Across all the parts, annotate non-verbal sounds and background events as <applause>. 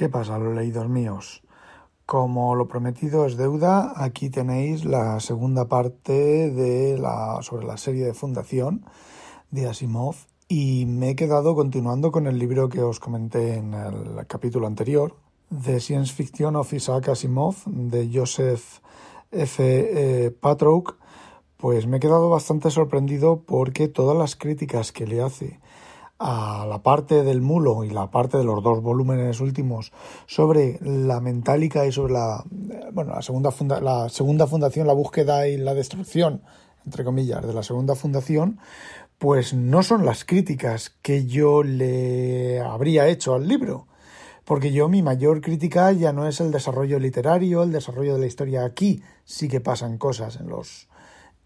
¿Qué pasa, los leídos míos? Como lo prometido es deuda, aquí tenéis la segunda parte de la, sobre la serie de fundación de Asimov y me he quedado continuando con el libro que os comenté en el capítulo anterior, The Science Fiction of Isaac Asimov, de Joseph F. E. Patrouk, pues me he quedado bastante sorprendido porque todas las críticas que le hace a la parte del mulo y la parte de los dos volúmenes últimos sobre la mentálica y sobre la bueno la segunda funda, la segunda fundación la búsqueda y la destrucción entre comillas de la segunda fundación pues no son las críticas que yo le habría hecho al libro porque yo mi mayor crítica ya no es el desarrollo literario el desarrollo de la historia aquí. Sí que pasan cosas en los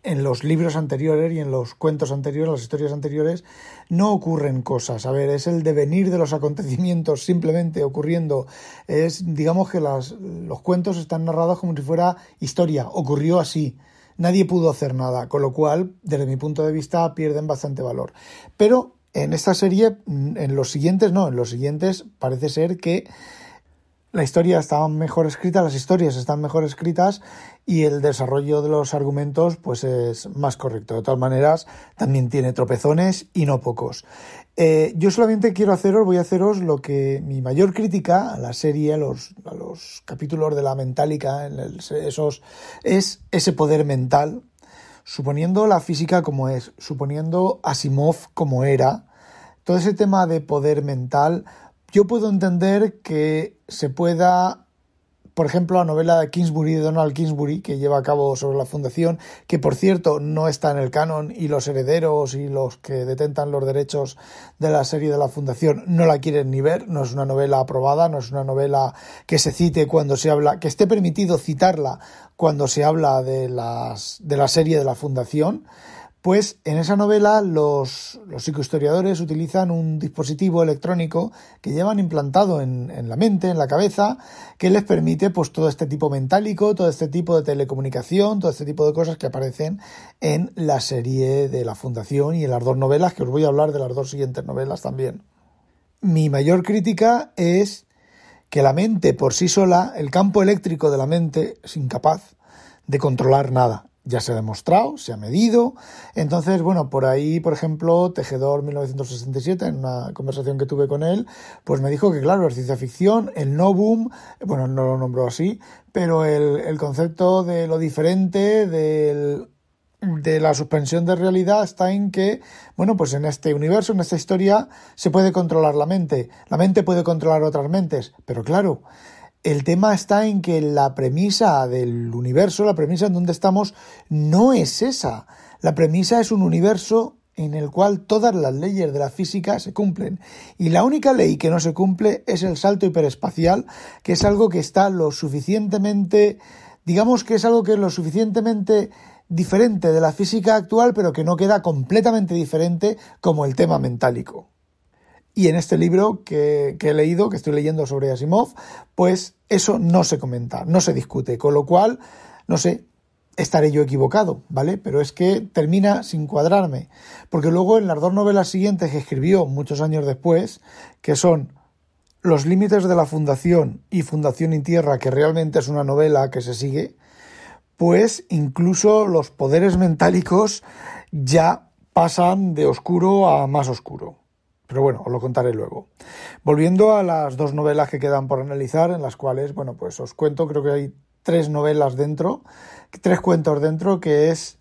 en los libros anteriores y en los cuentos anteriores, las historias anteriores, no ocurren cosas. A ver, es el devenir de los acontecimientos simplemente ocurriendo. Es, digamos que las, los cuentos están narrados como si fuera historia, ocurrió así. Nadie pudo hacer nada, con lo cual, desde mi punto de vista, pierden bastante valor. Pero en esta serie, en los siguientes no, en los siguientes parece ser que la historia está mejor escrita, las historias están mejor escritas y el desarrollo de los argumentos pues es más correcto. De todas maneras, también tiene tropezones y no pocos. Eh, yo solamente quiero haceros, voy a haceros lo que mi mayor crítica a la serie, a los, a los capítulos de la mentálica, en esos, es ese poder mental, suponiendo la física como es, suponiendo Asimov como era, todo ese tema de poder mental, yo puedo entender que se pueda, por ejemplo, la novela de Kingsbury, de Donald Kingsbury, que lleva a cabo sobre la fundación, que por cierto no está en el canon y los herederos y los que detentan los derechos de la serie de la fundación no la quieren ni ver, no es una novela aprobada, no es una novela que se cite cuando se habla, que esté permitido citarla cuando se habla de, las, de la serie de la fundación. Pues en esa novela los, los psicohistoriadores utilizan un dispositivo electrónico que llevan implantado en, en, la mente, en la cabeza, que les permite pues todo este tipo mentálico, todo este tipo de telecomunicación, todo este tipo de cosas que aparecen en la serie de la Fundación y en las dos novelas, que os voy a hablar de las dos siguientes novelas también. Mi mayor crítica es que la mente por sí sola, el campo eléctrico de la mente es incapaz de controlar nada ya se ha demostrado, se ha medido. Entonces, bueno, por ahí, por ejemplo, Tejedor 1967, en una conversación que tuve con él, pues me dijo que, claro, es ciencia ficción, el no boom, bueno, no lo nombró así, pero el, el concepto de lo diferente, del, de la suspensión de realidad está en que, bueno, pues en este universo, en esta historia, se puede controlar la mente. La mente puede controlar otras mentes, pero claro, el tema está en que la premisa del universo, la premisa en donde estamos, no es esa. La premisa es un universo en el cual todas las leyes de la física se cumplen. Y la única ley que no se cumple es el salto hiperespacial, que es algo que está lo suficientemente, digamos que es algo que es lo suficientemente diferente de la física actual, pero que no queda completamente diferente como el tema mentálico. Y en este libro que, he leído, que estoy leyendo sobre Asimov, pues eso no se comenta, no se discute. Con lo cual, no sé, estaré yo equivocado, ¿vale? Pero es que termina sin cuadrarme. Porque luego en las dos novelas siguientes que escribió muchos años después, que son Los límites de la Fundación y Fundación y Tierra, que realmente es una novela que se sigue, pues incluso los poderes mentálicos ya pasan de oscuro a más oscuro. Pero bueno, os lo contaré luego. Volviendo a las dos novelas que quedan por analizar, en las cuales, bueno, pues os cuento, creo que hay tres novelas dentro, tres cuentos dentro, que es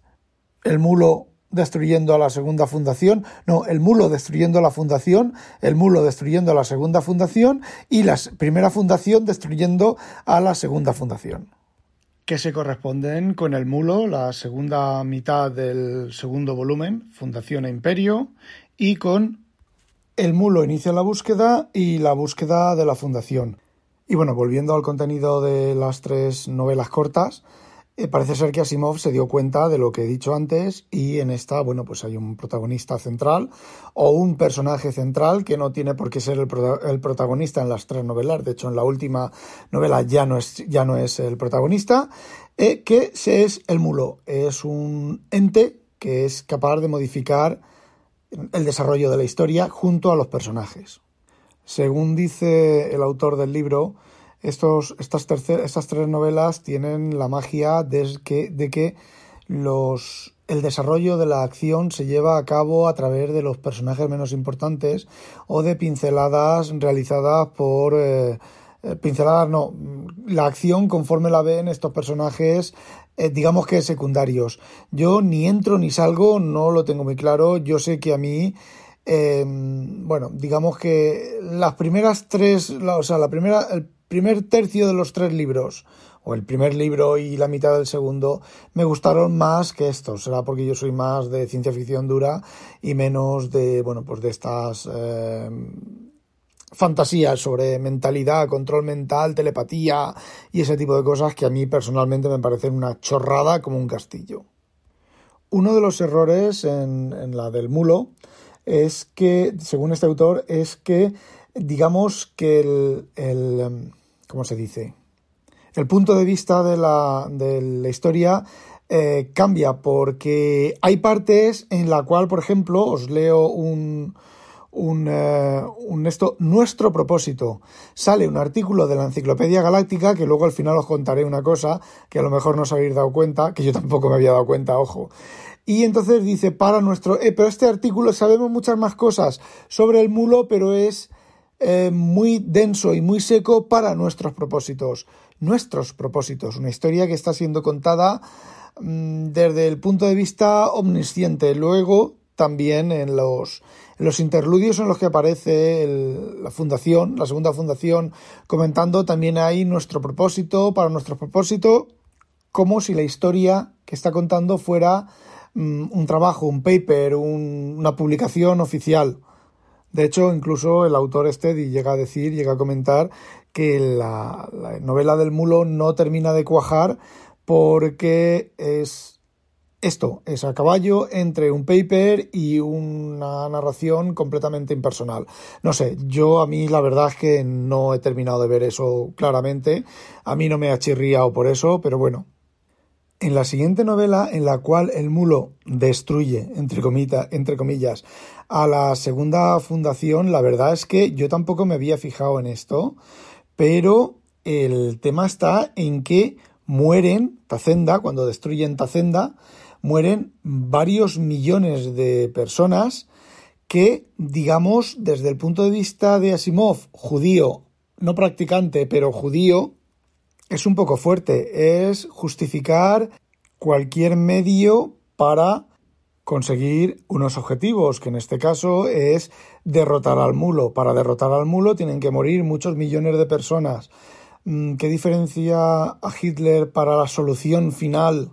El mulo destruyendo a la segunda fundación, no, el mulo destruyendo la fundación, el mulo destruyendo a la segunda fundación y la primera fundación destruyendo a la segunda fundación. Que se corresponden con el mulo, la segunda mitad del segundo volumen, Fundación e Imperio, y con el mulo inicia la búsqueda y la búsqueda de la fundación. Y bueno, volviendo al contenido de las tres novelas cortas, eh, parece ser que Asimov se dio cuenta de lo que he dicho antes y en esta, bueno, pues hay un protagonista central o un personaje central que no tiene por qué ser el, protagonista en las tres novelas. De hecho, en la última novela ya no es, ya no es el protagonista, eh, que se es el mulo. Es un ente que es capaz de modificar el desarrollo de la historia junto a los personajes. Según dice el autor del libro, estos, estas, estas tres novelas tienen la magia de que, de que los, el desarrollo de la acción se lleva a cabo a través de los personajes menos importantes o de pinceladas realizadas por... Eh, eh, pinceladas no, la acción conforme la ven estos personajes eh, digamos que secundarios. Yo ni entro ni salgo, no lo tengo muy claro. Yo sé que a mí bueno, digamos que las primeras tres, o sea, la primera, el primer tercio de los tres libros, o el primer libro y la mitad del segundo, me gustaron más que estos. Será porque yo soy más de ciencia ficción dura y menos de, bueno, pues de estas eh, fantasías sobre mentalidad, control mental, telepatía y ese tipo de cosas que a mí personalmente me parecen una chorrada como un castillo. Uno de los errores en, en la del mulo es que, según este autor, es que digamos que el, el ¿cómo se dice? El punto de vista de la, de la historia eh, cambia porque hay partes en la cual, por ejemplo, os leo un, un, eh, un, esto, nuestro propósito. Sale un artículo de la Enciclopedia Galáctica que luego al final os contaré una cosa que a lo mejor no os habéis dado cuenta, que yo tampoco me había dado cuenta, ojo. Y entonces dice, para nuestro... Eh, pero este artículo sabemos muchas más cosas sobre el mulo, pero es eh, muy denso y muy seco para nuestros propósitos. Nuestros propósitos. Una historia que está siendo contada mm, desde el punto de vista omnisciente. Luego, también en los, interludios en los que aparece la fundación, la segunda fundación, comentando también hay nuestro propósito, para nuestro propósito, como si la historia que está contando fuera mm, un trabajo, un paper, una publicación oficial. De hecho, incluso el autor este llega a decir, llega a comentar que la, novela del mulo no termina de cuajar porque es esto, es a caballo entre un paper y una narración completamente impersonal. No sé, yo a mí la verdad es que no he terminado de ver eso claramente. A mí no me ha chirriado por eso, pero bueno, en la siguiente novela, en la cual el mulo destruye, entre, entre comillas, a la segunda fundación, la verdad es que yo tampoco me había fijado en esto, pero el tema está en que mueren Tacenda, cuando destruyen Tacenda, mueren varios millones de personas que, digamos, desde el punto de vista de Asimov, judío, no practicante, pero judío, es un poco fuerte, es justificar cualquier medio para conseguir unos objetivos, que en este caso es derrotar al mulo. Para derrotar al mulo tienen que morir muchos millones de personas. Mm, ¿Qué diferencia a Hitler para la solución final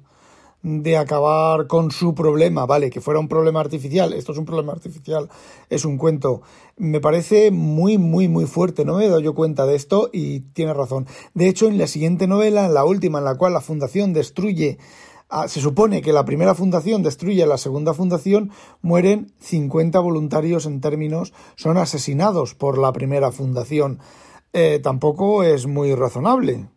de acabar con su problema, vale, que fuera un problema artificial, esto es un problema artificial, es un cuento, me parece muy, muy, muy fuerte, no me he dado yo cuenta de esto y tiene razón. De hecho, en la siguiente novela, en la última, en la cual la fundación destruye, se supone que la primera fundación destruye a la segunda fundación, mueren 50 voluntarios en términos, son asesinados por la primera fundación. Eh, tampoco es muy razonable.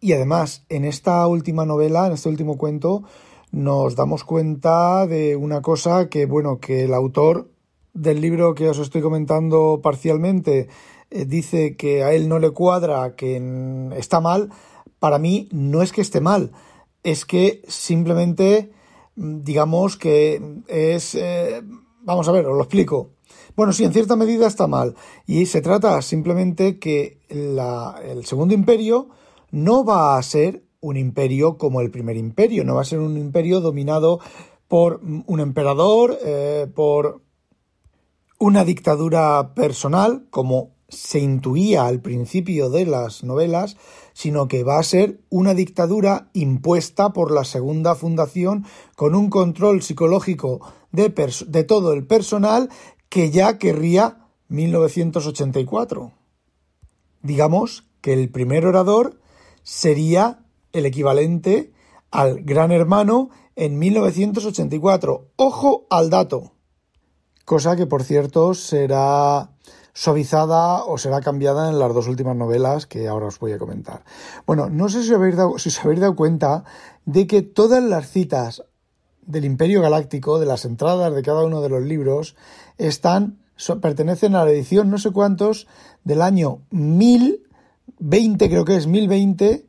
Y además, en esta última novela, en este último cuento, nos damos cuenta de una cosa que, bueno, que el autor del libro que os estoy comentando parcialmente eh, dice que a él no le cuadra, que está mal. Para mí no es que esté mal, es que simplemente mm, digamos que es... Eh, vamos a ver, os lo explico. Bueno, sí, en cierta medida está mal. Y se trata simplemente que la, el Segundo Imperio no va a ser un imperio como el primer imperio, no va a ser un imperio dominado por un emperador, eh, por una dictadura personal, como se intuía al principio de las novelas, sino que va a ser una dictadura impuesta por la segunda fundación con un control psicológico de, de todo el personal que ya querría 1984. Digamos que el primer orador sería el equivalente al Gran Hermano en 1984. Ojo al dato. Cosa que, por cierto, será suavizada o será cambiada en las dos últimas novelas que ahora os voy a comentar. Bueno, no sé si, habéis dado, si os habéis dado cuenta de que todas las citas del Imperio Galáctico, de las entradas de cada uno de los libros, están, pertenecen a la edición no sé cuántos del año 1020, creo que es 1020,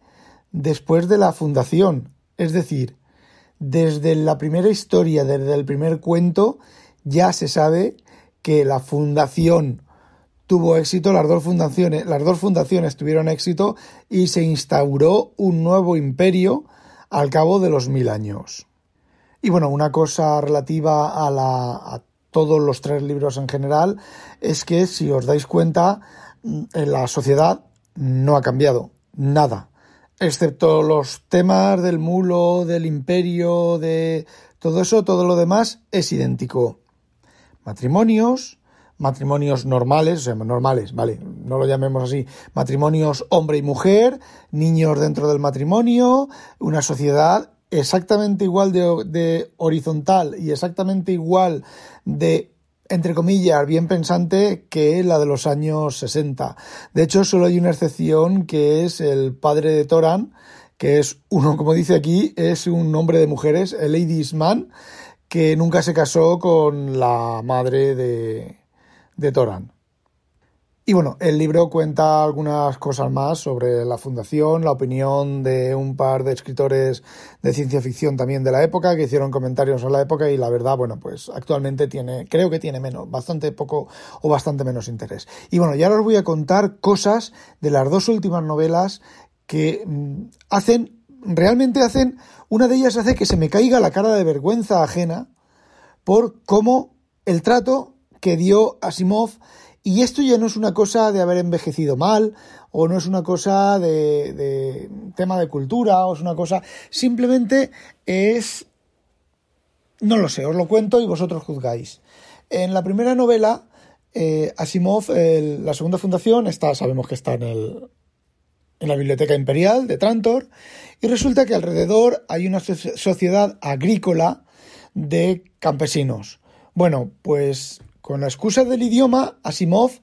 después de la fundación. Es decir, desde la primera historia, desde el primer cuento, ya se sabe que la fundación tuvo éxito, las dos fundaciones, las dos fundaciones tuvieron éxito y se instauró un nuevo imperio al cabo de los mil años. Y bueno, una cosa relativa a, la, a todos los tres libros en general es que si os dais cuenta, en la sociedad no ha cambiado nada, excepto los temas del mulo, del imperio, de todo eso, todo lo demás es idéntico. Matrimonios, matrimonios normales, o sea, normales, vale, no lo llamemos así, matrimonios hombre y mujer, niños dentro del matrimonio, una sociedad exactamente igual de, de horizontal y exactamente igual de entre comillas, bien pensante que la de los años 60. De hecho, solo hay una excepción que es el padre de Toran, que es uno, <laughs> como dice aquí, es un hombre de mujeres, el Ladies Man, que nunca se casó con la madre de, de Toran. Y bueno, el libro cuenta algunas cosas más sobre la fundación, la opinión de un par de escritores de ciencia ficción también de la época que hicieron comentarios a la época y la verdad, bueno, pues actualmente tiene, creo que tiene menos, bastante poco o bastante menos interés. Y bueno, ya os voy a contar cosas de las dos últimas novelas que mm, hacen, realmente hacen, una de ellas hace que se me caiga la cara de vergüenza ajena por cómo el trato que dio Asimov y esto ya no es una cosa de haber envejecido mal, o no es una cosa de, tema de cultura, o es una cosa. Simplemente es. No lo sé, os lo cuento y vosotros juzgáis. En la primera novela, eh, Asimov, la segunda fundación, está, sabemos que está en, el, en la Biblioteca Imperial de Trantor, y resulta que alrededor hay una sociedad agrícola de campesinos. Bueno, pues con la excusa del idioma, Asimov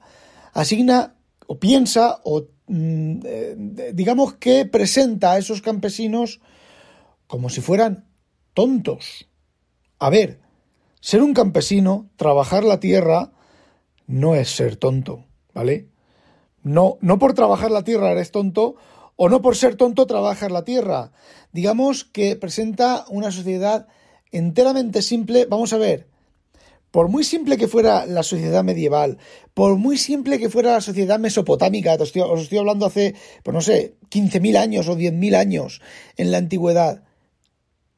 asigna o piensa o mm, eh, digamos que presenta a esos campesinos como si fueran tontos. A ver, ser un campesino, trabajar la tierra, no es ser tonto, ¿vale? No, no por trabajar la tierra eres tonto, o no por ser tonto trabajas la tierra. Digamos que presenta una sociedad enteramente simple. Vamos a ver, por muy simple que fuera la sociedad medieval, por muy simple que fuera la sociedad mesopotámica, os estoy, hablando hace, pues no sé, 15.000 años o 10.000 años en la antigüedad,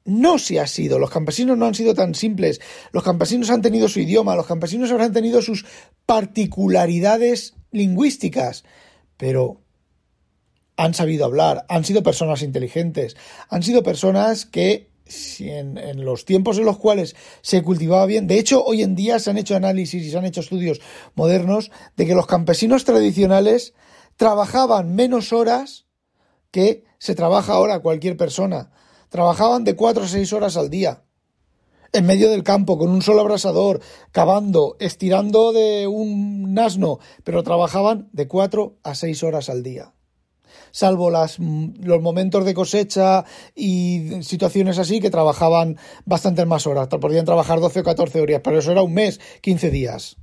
no se ha sido. Los campesinos no han sido tan simples. Los campesinos han tenido su idioma, los campesinos habrán tenido sus particularidades lingüísticas, pero han sabido hablar, han sido personas inteligentes, han sido personas que si en, los tiempos en los cuales se cultivaba bien, de hecho hoy en día se han hecho análisis y se han hecho estudios modernos de que los campesinos tradicionales trabajaban menos horas que se trabaja ahora cualquier persona. Trabajaban de cuatro a seis horas al día. En medio del campo, con un solo abrasador, cavando, estirando de un asno, pero trabajaban de cuatro a seis horas al día salvo las, mm, los momentos de cosecha y situaciones así que trabajaban bastantes más horas. Podían trabajar 12 o 14 horas, pero eso era un mes, 15 días.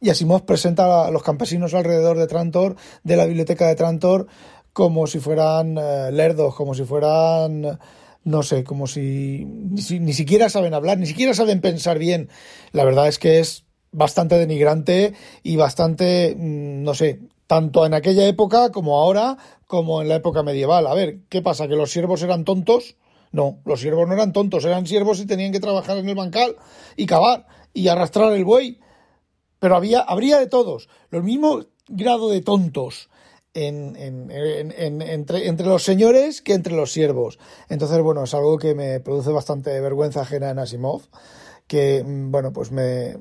Y Asimov presenta a los campesinos alrededor de Trantor, de la biblioteca de Trantor, como si fueran eh, lerdos, como si fueran no sé, como si ni, ni, siquiera saben hablar, ni siquiera saben pensar bien. La verdad es que es bastante denigrante y bastante, mm, no sé, tanto en aquella época como ahora, como en la época medieval. A ver, ¿qué pasa? ¿Que los siervos eran tontos? No, los siervos no eran tontos, eran siervos y tenían que trabajar en el bancal y cavar y arrastrar el buey. Pero había, habría de todos, los mismos grado de tontos en, entre, entre, los señores que entre los siervos. Entonces, bueno, es algo que me produce bastante vergüenza ajena en Asimov, que, mm, bueno, pues me,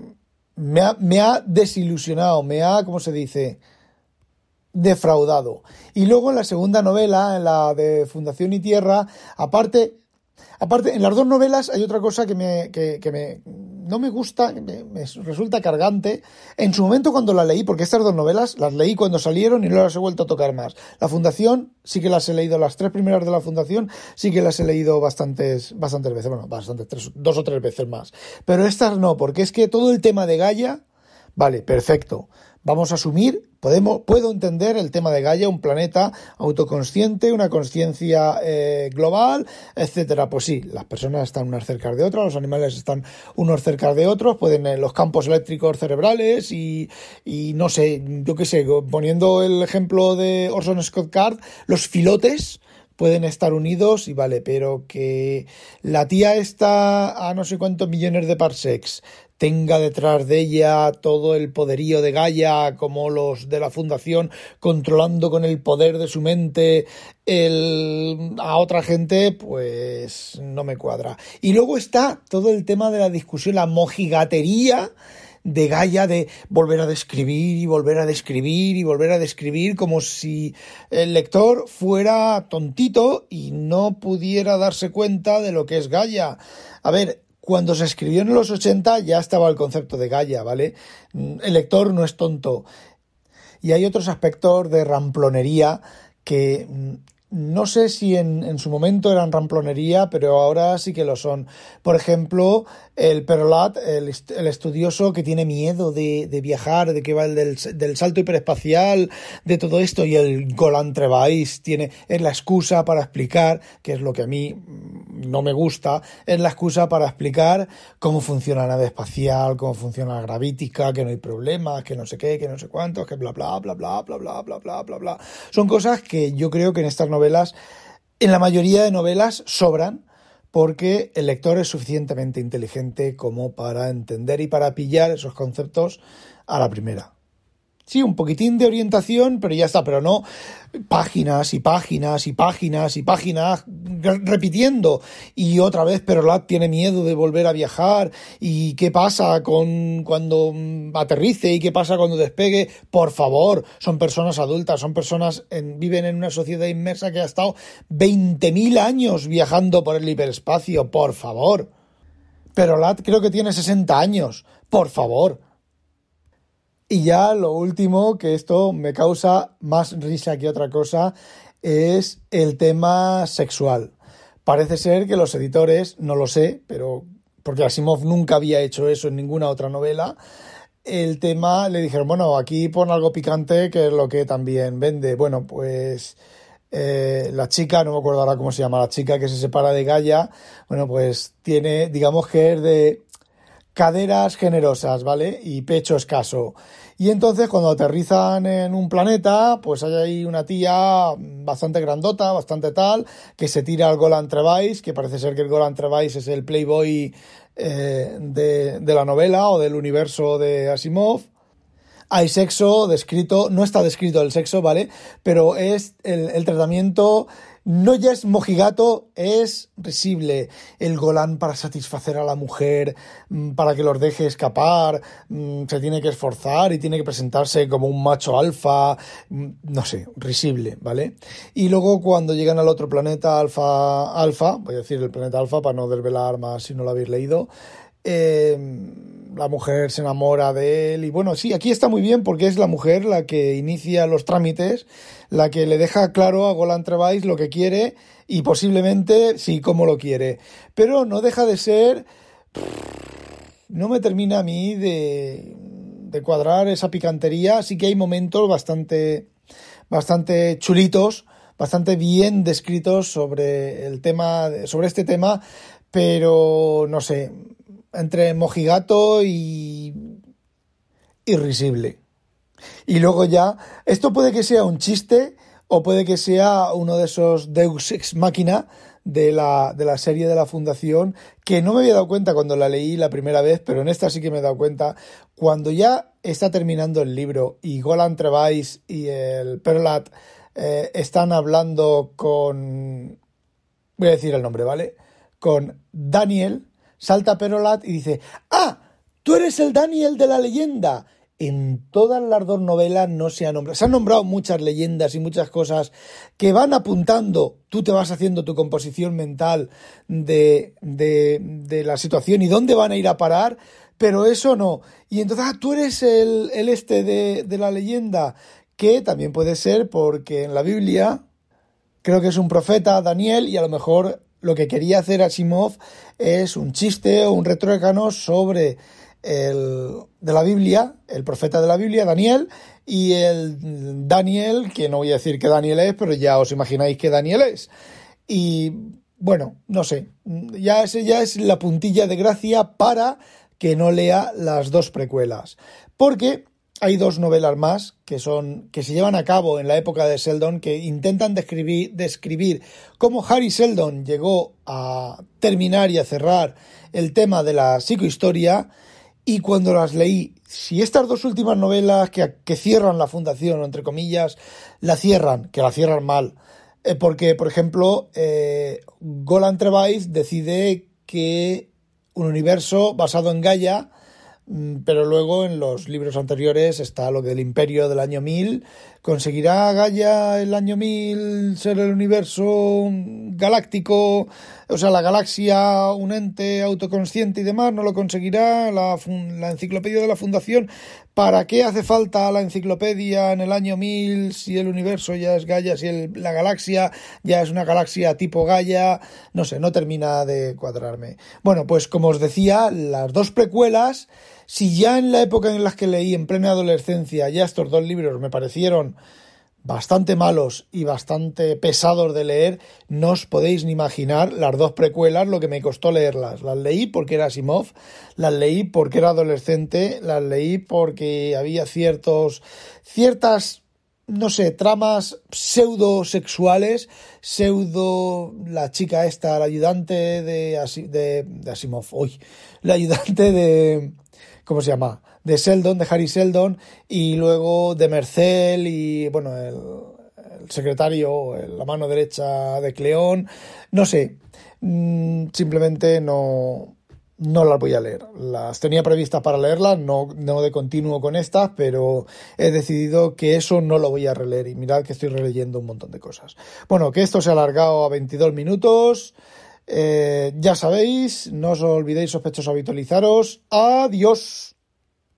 me, ha, me ha desilusionado, me ha, ¿cómo se dice? Defraudado. Y luego en la segunda novela, en la de Fundación y Tierra, aparte, aparte, en las dos novelas hay otra cosa que me, que, me no me gusta, me, me, resulta cargante. En su momento cuando la leí, porque estas dos novelas las leí cuando salieron y no las he vuelto a tocar más. La Fundación sí que las he leído, las tres primeras de la Fundación sí que las he leído bastantes, bastantes veces, bueno, bastantes, tres, dos o tres veces más. Pero estas no, porque es que todo el tema de Gaia, vale, perfecto vamos a asumir, podemos, puedo entender el tema de Gaia, un planeta autoconsciente, una conciencia eh, global, etcétera. Pues sí, las personas están unas cerca de otras, los animales están unos cerca de otros, pueden eh, los campos eléctricos cerebrales y, y no sé, yo qué sé, poniendo el ejemplo de Orson Scott Card, los filotes pueden estar unidos y vale, pero que la tía está a no sé cuántos millones de parsecs, tenga detrás de ella todo el poderío de Gaia, como los de la Fundación, controlando con el poder de su mente a otra gente, pues no me cuadra. Y luego está todo el tema de la discusión, la mojigatería de Gaia de volver a describir y volver a describir y volver a describir como si el lector fuera tontito y no pudiera darse cuenta de lo que es Gaia. A ver, cuando se escribió en los 80 ya estaba el concepto de Gaia, ¿vale? El lector no es tonto. Y hay otros aspectos de ramplonería que mm, no sé si en, en, su momento eran ramplonería, pero ahora sí que lo son. Por ejemplo, el Perolat, el, el estudioso que tiene miedo de, de, viajar, de que va el del, del, salto hiperespacial, de todo esto, y el Golan Trevais tiene, es la excusa para explicar, que es lo que a mí no me gusta, es la excusa para explicar cómo funciona la nave espacial, cómo funciona la gravítica, que no hay problemas, que no sé qué, que no sé cuántos, que bla bla bla bla bla bla bla bla bla bla. Son cosas que yo creo que en estas novelas novelas, en la mayoría de novelas sobran porque el lector es suficientemente inteligente como para entender y para pillar esos conceptos a la primera. Sí, un poquitín de orientación, pero ya está, pero no páginas y páginas y páginas y páginas repitiendo. Y otra vez Perolat tiene miedo de volver a viajar. ¿Y qué pasa con cuando aterrice? ¿Y qué pasa cuando despegue? Por favor, son personas adultas, son personas, en, viven en una sociedad inmersa que ha estado 20.000 años viajando por el hiperespacio. Por favor. Perolat creo que tiene 60 años. Por favor. Y ya lo último, que esto me causa más risa que otra cosa, es el tema sexual. Parece ser que los editores, no lo sé, pero porque Asimov nunca había hecho eso en ninguna otra novela, el tema le dijeron, bueno, aquí pon algo picante, que es lo que también vende. Bueno, pues eh, la chica, no me acuerdo ahora cómo se llama, la chica que se separa de Gaia, bueno, pues tiene, digamos que es de caderas generosas, ¿vale? Y pecho escaso. Y entonces cuando aterrizan en un planeta, pues hay ahí una tía bastante grandota, bastante tal, que se tira al Golan Trevice, que parece ser que el Golan Trevice es el playboy eh, de, de la novela o del universo de Asimov. Hay sexo descrito, no está descrito el sexo, ¿vale? Pero es el, el tratamiento no ya es mojigato, es risible. El Golán para satisfacer a la mujer, mm, para que los deje escapar, mm, se tiene que esforzar y tiene que presentarse como un macho alfa, mm, no sé, risible, ¿vale? Y luego cuando llegan al otro planeta alfa, alfa, voy a decir el planeta alfa para no desvelar más si no lo habéis leído, eh, la mujer se enamora de él y bueno, sí, aquí está muy bien porque es la mujer la que inicia los trámites, la que le deja claro a Golan Trevais lo que quiere y posiblemente sí cómo lo quiere, pero no deja de ser no me termina a mí de, de cuadrar esa picantería, sí que hay momentos bastante bastante chulitos, bastante bien descritos sobre el tema sobre este tema, pero no sé, entre mojigato y irrisible. Y luego ya, esto puede que sea un chiste o puede que sea uno de esos Deus ex machina de la, de la serie de la Fundación, que no me había dado cuenta cuando la leí la primera vez, pero en esta sí que me he dado cuenta. Cuando ya está terminando el libro y Golan Trevais y el Perlat eh, están hablando con. Voy a decir el nombre, ¿vale? Con Daniel, salta Perolat y dice, ah, tú eres el Daniel de la leyenda. en todas las dos novelas no se ha nombrado. Se han nombrado muchas leyendas y muchas cosas que van apuntando, tú te vas haciendo tu composición mental de, de, de la situación y dónde van a ir a parar, pero eso no. Y entonces, ah, tú eres el, el este de, de la leyenda, que también puede ser porque en la Biblia creo que es un profeta, Daniel, y a lo mejor lo que quería hacer Asimov es un chiste o un retrócano sobre el de la Biblia, el profeta de la Biblia, Daniel, y el Daniel, que no voy a decir que Daniel es, pero ya os imagináis que Daniel es. Y bueno, no sé, ya, ya es la puntilla de gracia para que no lea las dos precuelas. Porque hay dos novelas más que son que se llevan a cabo en la época de Seldon que intentan describir, describir cómo Harry Seldon llegó a terminar y a cerrar el tema de la psicohistoria. Y cuando las leí, si estas dos últimas novelas que, que cierran la fundación, entre comillas, la cierran, que la cierran mal, eh, porque, por ejemplo, eh, Golan Trevice decide que un universo basado en Gaia pero luego en los libros anteriores está lo del imperio del año 1000. ¿Conseguirá Gaia el año 1000 ser el universo galáctico, o sea, la galaxia, un ente autoconsciente y demás? ¿No lo conseguirá la, la enciclopedia de la Fundación? ¿Para qué hace falta la enciclopedia en el año 1000 si el universo ya es Gaia, si la galaxia ya es una galaxia tipo Gaia? No sé, no termina de cuadrarme. Bueno, pues como os decía, las dos precuelas, si ya en la época en la que leí en plena adolescencia ya estos dos libros me parecieron bastante malos y bastante pesados de leer, no os podéis ni imaginar las dos precuelas lo que me costó leerlas. Las leí porque era Simov, las leí porque era adolescente, las leí porque había ciertos ciertas no sé, tramas pseudo sexuales, pseudo la chica esta, la ayudante de, de, de Asimov, hoy, la ayudante de ¿cómo se llama? De Seldon, de Harry Seldon, y luego de Mercel y, bueno, el, secretario, la mano derecha de Cleón, no sé, mm, simplemente no, no las voy a leer. Las tenía previstas para leerlas, no, no de continuo con estas, pero he decidido que eso no lo voy a releer. Y mirad que estoy releyendo un montón de cosas. Bueno, que esto se ha alargado a 22 minutos. Eh, ya sabéis, no os olvidéis sospechosos habitualizaros. Adiós.